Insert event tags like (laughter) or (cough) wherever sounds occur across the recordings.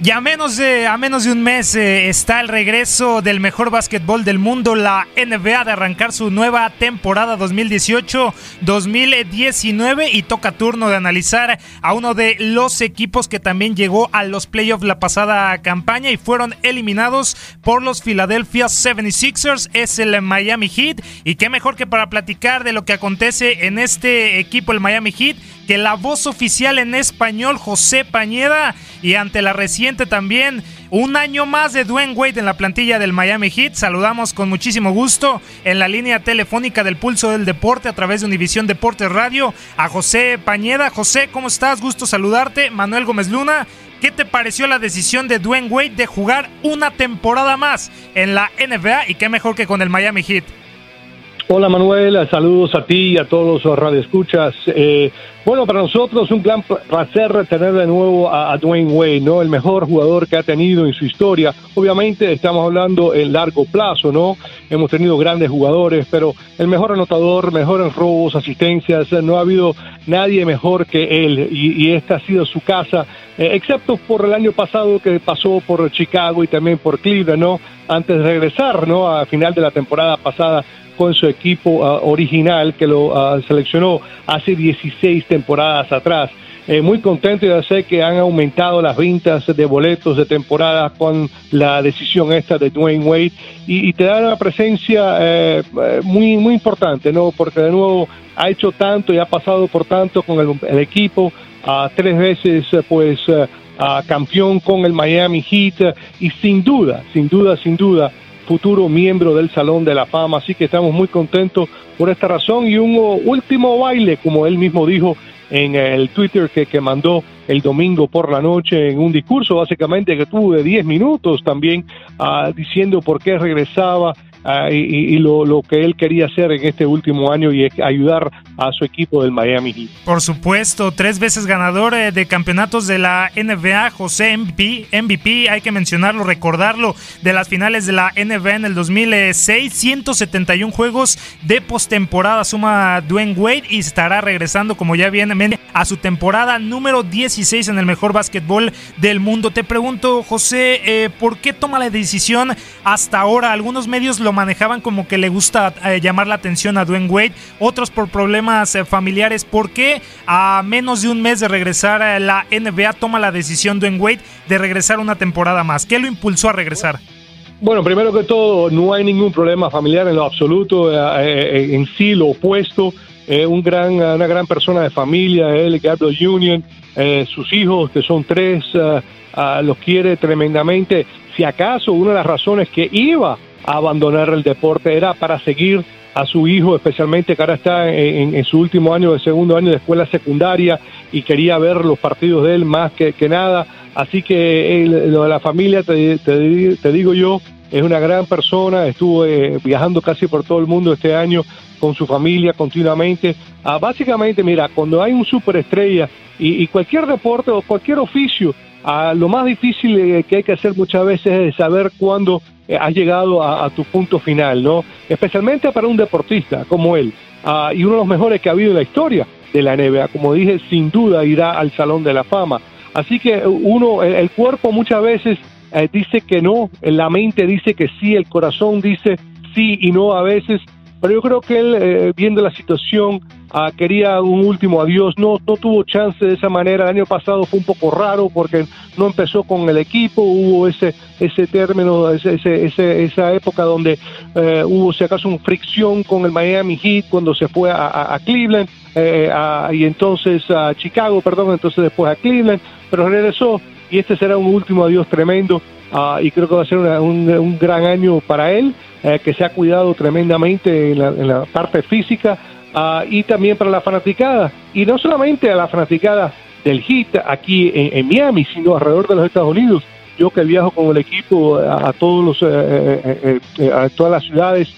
Y a menos de, a menos de un mes eh, está el regreso del mejor básquetbol del mundo, la NBA, de arrancar su nueva temporada 2018-2019 y toca turno de analizar a uno de los equipos que también llegó a los playoffs la pasada campaña y fueron eliminados por los Philadelphia 76ers, es el Miami Heat. Y qué mejor que para platicar de lo que acontece en este equipo, el Miami Heat, que la voz oficial en español, José Pañeda, y ante la reciente también un año más de Dwayne Wade en la plantilla del Miami Heat. Saludamos con muchísimo gusto en la línea telefónica del Pulso del Deporte a través de Univisión Deportes Radio a José Pañeda. José, ¿cómo estás? Gusto saludarte. Manuel Gómez Luna. ¿Qué te pareció la decisión de Dwayne Wade de jugar una temporada más en la NBA y qué mejor que con el Miami Heat? Hola Manuel, saludos a ti y a todos los radioescuchas. Eh, bueno, para nosotros un gran placer tener de nuevo a, Dwayne Wade, ¿no? El mejor jugador que ha tenido en su historia. Obviamente estamos hablando en largo plazo, ¿no? Hemos tenido grandes jugadores, pero el mejor anotador, mejor en robos, asistencias, no ha habido nadie mejor que él y, y esta ha sido su casa, eh, excepto por el año pasado que pasó por Chicago y también por Cleveland, ¿no? Antes de regresar, ¿no? A final de la temporada pasada con su equipo uh, original que lo uh, seleccionó hace 16 temporadas atrás. Eh, muy contento de sé que han aumentado las ventas de boletos de temporada con la decisión esta de Dwayne Wade y, te da una presencia eh, muy muy importante, ¿no? Porque de nuevo ha hecho tanto y ha pasado por tanto con el, el equipo, uh, tres veces pues campeón con el Miami Heat y sin duda, sin duda, sin duda futuro miembro del Salón de la Fama, así que estamos muy contentos por esta razón y un último baile, como él mismo dijo en el Twitter que, que mandó el domingo por la noche en un discurso básicamente que tuvo de 10 minutos también uh, diciendo por qué regresaba y, y lo, lo, que él quería hacer en este último año y ayudar a su equipo del Miami Heat. Por supuesto, tres veces ganador eh, de campeonatos de la NBA, José MVP, MVP, hay que mencionarlo, recordarlo, de las finales de la NBA en el 2006, 171 juegos de postemporada suma Dwayne Wade y estará regresando, como ya viene, a su temporada número 16 en el mejor básquetbol del mundo. Te pregunto, José, eh, ¿por qué toma la decisión hasta ahora? Algunos medios lo manejaban como que le gusta eh, llamar la atención a Dwayne Wade, otros por problemas eh, familiares. ¿Por qué a menos de un mes de regresar a la NBA toma la decisión Dwayne Wade de regresar una temporada más? ¿Qué lo impulsó a regresar? Bueno, primero que todo, no hay ningún problema familiar en lo absoluto, en sí lo opuesto. un gran, una gran persona de familia, él, Gabriel Union, sus hijos, que son tres, los quiere tremendamente. Si acaso una de las razones que iba abandonar el deporte era para seguir a su hijo, especialmente que ahora está en, su último año de segundo año de escuela secundaria y quería ver los partidos de él más que, nada. Así que lo de la familia, te, digo yo, es una gran persona, estuvo eh, viajando casi por todo el mundo este año con su familia continuamente. Ah, básicamente, mira, cuando hay un superestrella y, y cualquier deporte o cualquier oficio, lo más difícil eh, que hay que hacer muchas veces es saber cuándo has llegado a, tu punto final, ¿no? Especialmente para un deportista como él, ah, y uno de los mejores que ha habido en la historia de la NBA. Como dije, sin duda irá al Salón de la Fama. Así que uno, el, cuerpo muchas veces eh, dice que no, la mente dice que sí, el corazón dice sí y no a veces, pero yo creo que él, viendo la situación, Ah, quería un último adiós, no, no tuvo chance de esa manera. El año pasado fue un poco raro porque no empezó con el equipo, hubo ese, ese término, ese, ese, esa época donde eh, hubo si acaso una fricción con el Miami Heat cuando se fue a, Cleveland eh, y entonces a Chicago, perdón, entonces después a Cleveland, pero regresó y este será un último adiós tremendo. Ah, y creo que va a ser un, un, gran año para él, eh, que se ha cuidado tremendamente en la, parte física, Ah, y también para la fanaticada. Y no solamente a la fanaticada del HIT aquí en, Miami, sino alrededor de los Estados Unidos. Yo que viajo con el equipo a, todos los, eh, eh, eh, a todas las ciudades,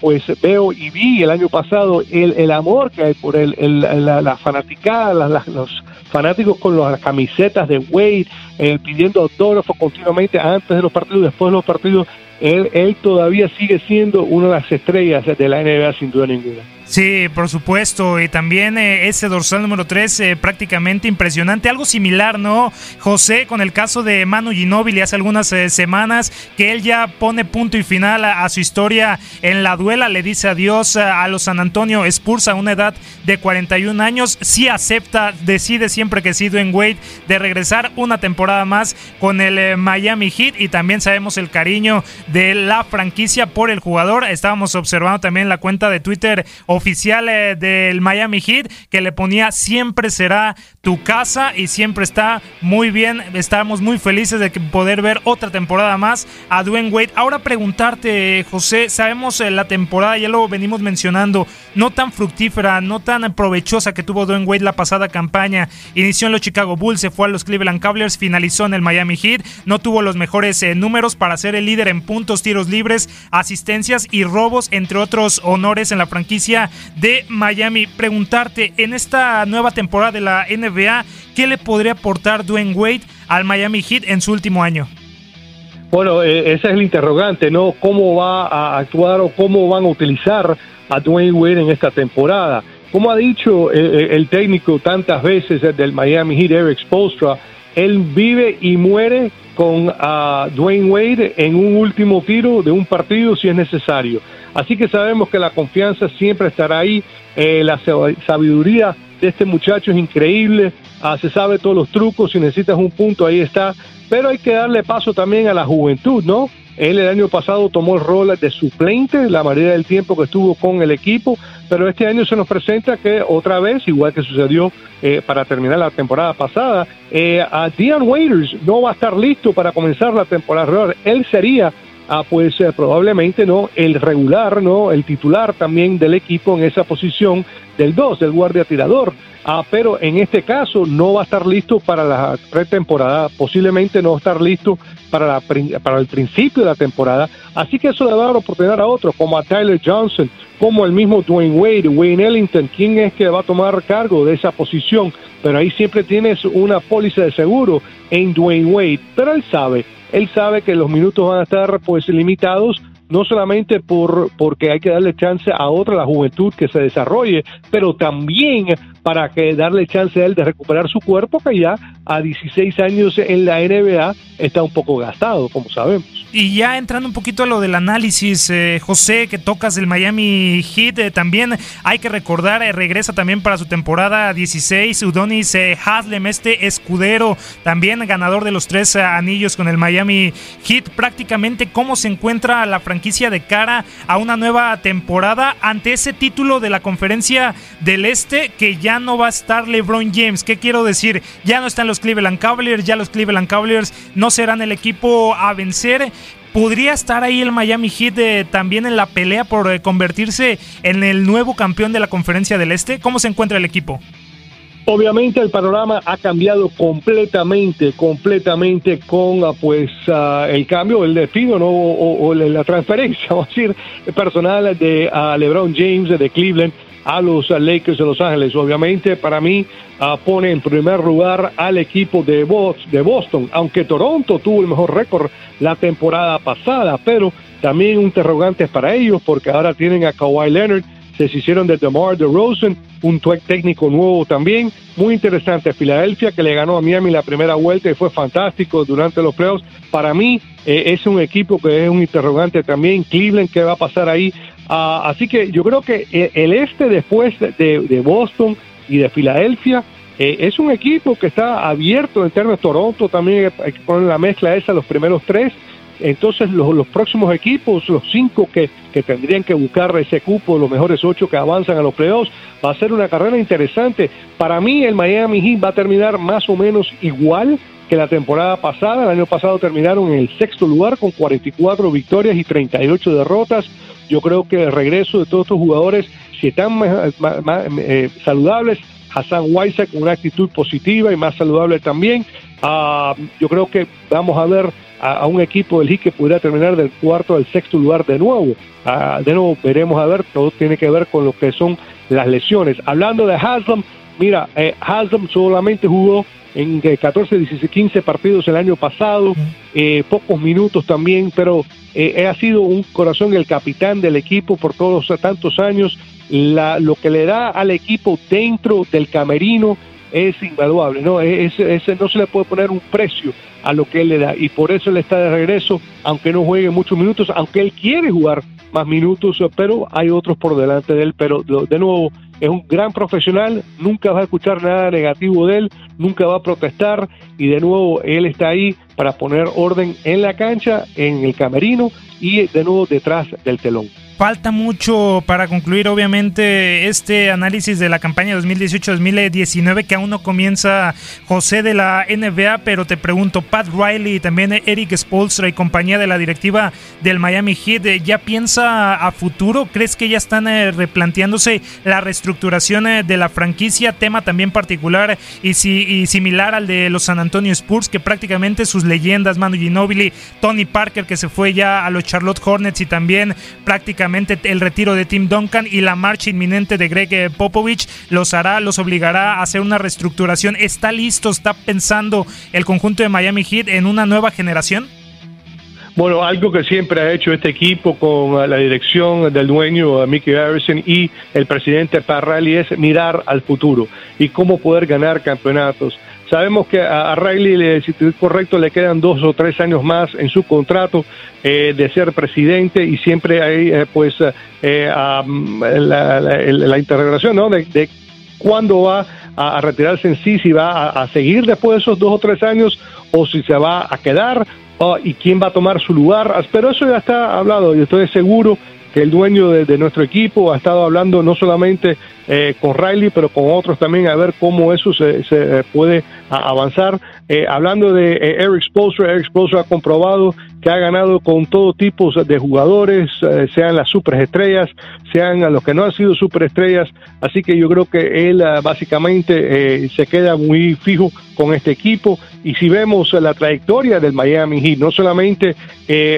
pues veo y vi el año pasado el, el amor que hay por el, la, fanaticada, los fanáticos con las camisetas de Wade, pidiendo autógrafos continuamente antes de los partidos, después de los partidos. Él, él todavía sigue siendo una de las estrellas de la NBA sin duda ninguna. Sí, por supuesto. Y también eh, ese dorsal número 3 eh, prácticamente impresionante. Algo similar, ¿no? José, con el caso de Manu Ginóbili hace algunas eh, semanas, que él ya pone punto y final a, su historia en la duela. Le dice adiós a, los San Antonio Spurs a una edad de 41 años. Sí acepta, decide siempre que sido en Wade de regresar una temporada más con el Miami Heat. Y también sabemos el cariño de la franquicia por el jugador. Estábamos observando también la cuenta de Twitter oficial eh, del Miami Heat que le ponía siempre será tu casa y siempre está muy bien. Estamos muy felices de poder ver otra temporada más a Dwayne Wade. Ahora preguntarte, José, sabemos eh, la temporada, ya lo venimos mencionando, no tan fructífera, no tan provechosa que tuvo Dwayne Wade la pasada campaña. Inició en los Chicago Bulls, se fue a los Cleveland Cavaliers, finalizó en el Miami Heat, no tuvo los mejores eh, números para ser el líder en puntos, tiros libres, asistencias y robos, entre otros honores en la franquicia de Miami. Preguntarte, en esta nueva temporada de la NBA, ¿qué le podría aportar Dwayne Wade al Miami Heat en su último año? Bueno, eh, ese es el interrogante, ¿no? ¿Cómo va a actuar o cómo van a utilizar a Dwayne Wade en esta temporada? Como ha dicho eh, eh, el técnico tantas veces del Miami Heat, Eric Spolstra, él vive y muere con uh, Dwayne Wade en un último tiro de un partido si es necesario. Así que sabemos que la confianza siempre estará ahí, eh, la sabiduría de este muchacho es increíble, ah, se sabe todos los trucos, si necesitas un punto ahí está, pero hay que darle paso también a la juventud, ¿no? Él el año pasado tomó el rol de suplente la mayoría del tiempo que estuvo con el equipo, pero este año se nos presenta que otra vez, igual que sucedió eh, para terminar la temporada pasada, eh, a Dion Waiters no va a estar listo para comenzar la temporada. Él sería ah, pues eh, probablemente no el regular, no el titular también del equipo en esa posición del 2, del guardia tirador. Ah, pero en este caso no va a estar listo para la pretemporada, posiblemente no va a estar listo para, la, para el principio de la temporada. Así que eso le va a dar oportunidad a otros, como a Tyler Johnson, como el mismo Dwayne Wade, Wayne Ellington, quién es que va a tomar cargo de esa posición. Pero ahí siempre tienes una póliza de seguro en Dwayne Wade. Pero él sabe él sabe que los minutos van a estar pues limitados no solamente por porque hay que darle chance a otra la juventud que se desarrolle, pero también para que darle chance a él de recuperar su cuerpo, que ya a 16 años en la NBA está un poco gastado, como sabemos. Y ya entrando un poquito a lo del análisis, eh, José, que tocas del Miami Heat, eh, también hay que recordar, eh, regresa también para su temporada 16, Udonis Haslem, este escudero, también ganador de los tres anillos con el Miami Heat. Prácticamente, ¿cómo se encuentra la franquicia de cara a una nueva temporada ante ese título de la conferencia del Este que ya no va a estar LeBron James? ¿Qué quiero decir? Ya no están los Cleveland Cavaliers, ya los Cleveland Cavaliers no serán el equipo a vencer ¿Podría estar ahí el Miami Heat eh, también en la pelea por eh, convertirse en el nuevo campeón de la conferencia del Este? ¿Cómo se encuentra el equipo? Obviamente el panorama ha cambiado completamente, completamente con ah, pues ah, el cambio, el despido ¿no? o, la transferencia, (laughs) decir, personal de ah, LeBron James de Cleveland a los Lakers de Los Ángeles. Obviamente, para mí, uh, pone en primer lugar al equipo de, de Boston, aunque Toronto tuvo el mejor récord la temporada pasada, pero también interrogantes para ellos, porque ahora tienen a Kawhi Leonard, se hicieron de DeMar DeRozan, un técnico nuevo también, muy interesante. Filadelfia que le ganó a Miami la primera vuelta y fue fantástico durante los playoffs. Para mí eh, es un equipo que es un interrogante también. Cleveland, ¿qué va a pasar ahí? Ah, así que yo creo que eh, el este después de, Boston y de Filadelfia eh, es un equipo que está abierto en términos de Toronto, también hay la mezcla esa, los primeros tres. Entonces los, los próximos equipos, los cinco que, que, tendrían que buscar ese cupo, los mejores ocho que avanzan a los playoffs, va a ser una carrera interesante. Para mí el Miami Heat va a terminar más o menos igual que la temporada pasada. El año pasado terminaron en el sexto lugar con 44 victorias y 38 derrotas. Yo creo que el regreso de todos estos jugadores, si están eh, saludables, Hassan Weiser con una actitud positiva y más saludable también, ah, yo creo que vamos a ver a, un equipo del Heat que pudiera terminar del cuarto al sexto lugar de nuevo. Ah, de nuevo veremos a ver, todo tiene que ver con lo que son las lesiones. Hablando de Haslam, mira, eh, Haslam solamente jugó en 14, 16, 15 partidos el año pasado, eh, pocos minutos también, pero eh, ha sido un corazón el capitán del equipo por todos tantos años. La, lo que le da al equipo dentro del camerino es invaluable, ¿no? Es, no se le puede poner un precio a lo que él le da y por eso él está de regreso, aunque no juegue muchos minutos, aunque él quiere jugar más minutos, pero hay otros por delante de él, pero de nuevo es un gran profesional, nunca va a escuchar nada negativo de él, nunca va a protestar y de nuevo él está ahí para poner orden en la cancha, en el camerino y de nuevo detrás del telón. Falta mucho para concluir, obviamente, este análisis de la campaña 2018-2019 que aún no comienza José de la NBA, pero te pregunto, Pat Riley y también Eric Spolstra y compañía de la directiva del Miami Heat, ¿ya piensa a futuro? ¿Crees que ya están eh, replanteándose la reestructuración eh, de la franquicia? Tema también particular y, si, similar al de los San Antonio Spurs, que prácticamente sus leyendas, Manu Ginobili, Tony Parker, que se fue ya a los Charlotte Hornets y también prácticamente el retiro de Tim Duncan y la marcha inminente de Greg eh, Popovich los hará, los obligará a hacer una reestructuración. ¿Está listo, está pensando el conjunto de Miami Heat en una nueva generación? Bueno, algo que siempre ha hecho este equipo con eh, la dirección del dueño eh, Mickey Harrison y el presidente Parrelli es mirar al futuro y cómo poder ganar campeonatos. Sabemos que a Riley, si es correcto, le quedan dos o tres años más en su contrato eh, de ser presidente y siempre hay eh, pues eh, la, la, interrogación ¿no? de, cuándo va a, retirarse en sí, si va a, seguir después de esos dos o tres años o si se va a quedar y quién va a tomar su lugar. Pero eso ya está hablado y estoy seguro el dueño de, nuestro equipo ha estado hablando no solamente eh, con Riley, pero con otros también, a ver cómo eso se, se puede avanzar. Eh, hablando de eh, Eric Spoelstra, Eric Spoelstra ha comprobado que ha ganado con todo tipo de jugadores, sean las superestrellas, sean los que no han sido superestrellas, así que yo creo que él básicamente se queda muy fijo con este equipo. Y si vemos la trayectoria del Miami Heat, no solamente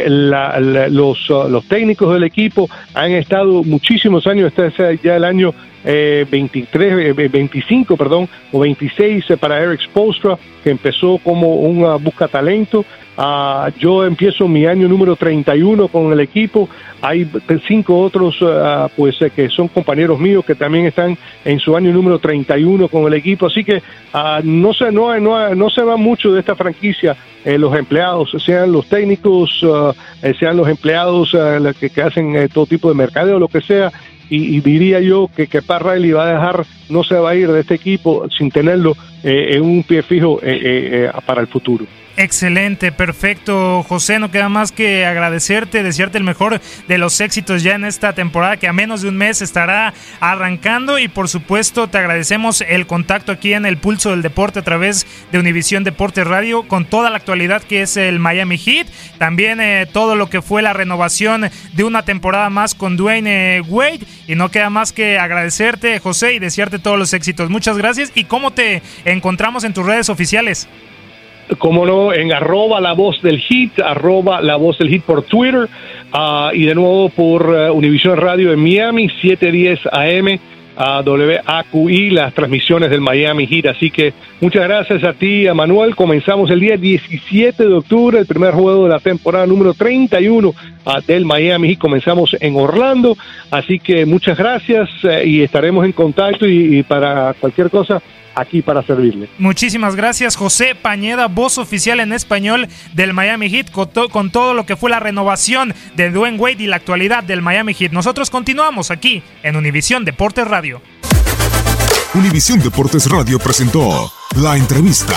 los, los técnicos del equipo han estado muchísimos años, este es ya el año 23, eh, 25, eh, perdón, o 26 eh, para Eric Spolstra, que empezó como un busca talento Ah, yo empiezo mi año número 31 con el equipo. Hay cinco otros ah, pues eh, que son compañeros míos que también están en su año número 31 con el equipo. Así que ah, no, se, no, no, no se va mucho de esta franquicia eh, los empleados, sean los técnicos, eh, sean los empleados que, que, hacen todo tipo de mercadeo, lo que sea. Y, diría yo que, que Riley va a dejar, no se va a ir de este equipo sin tenerlo en un pie fijo para el futuro. Excelente, perfecto, José. No queda más que agradecerte, desearte el mejor de los éxitos ya en esta temporada que a menos de un mes estará arrancando. Y por supuesto, te agradecemos el contacto aquí en el Pulso del Deporte a través de Univisión Deportes Radio con toda la actualidad que es el Miami Heat. También eh, todo lo que fue la renovación de una temporada más con Dwayne Wade. Y no queda más que agradecerte, José, y desearte todos los éxitos. Muchas gracias. ¿Y cómo te encontramos en tus redes oficiales? Como no, en arroba la voz del hit, arroba la voz del hit por Twitter uh, y de nuevo por uh, Univision Radio en Miami, 710 AM, a WAQI, las transmisiones del Miami Heat. Así que muchas gracias a ti, a Manuel. Comenzamos el día 17 de octubre, el primer juego de la temporada número 31 uh, del Miami Heat. Comenzamos en Orlando. Así que muchas gracias eh, y estaremos en contacto y para cualquier cosa aquí para servirle. Muchísimas gracias, José Pañeda, voz oficial en español del Miami Heat, con, todo lo que fue la renovación de Dwayne Wade y la actualidad del Miami Heat. Nosotros continuamos aquí en Univisión Deportes Radio. Univisión Deportes Radio presentó la entrevista.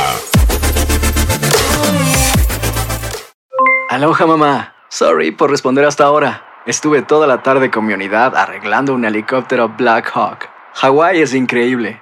Aloha mamá. Sorry por responder hasta ahora. Estuve toda la tarde con mi unidad arreglando un helicóptero Black Hawk. Hawái es increíble.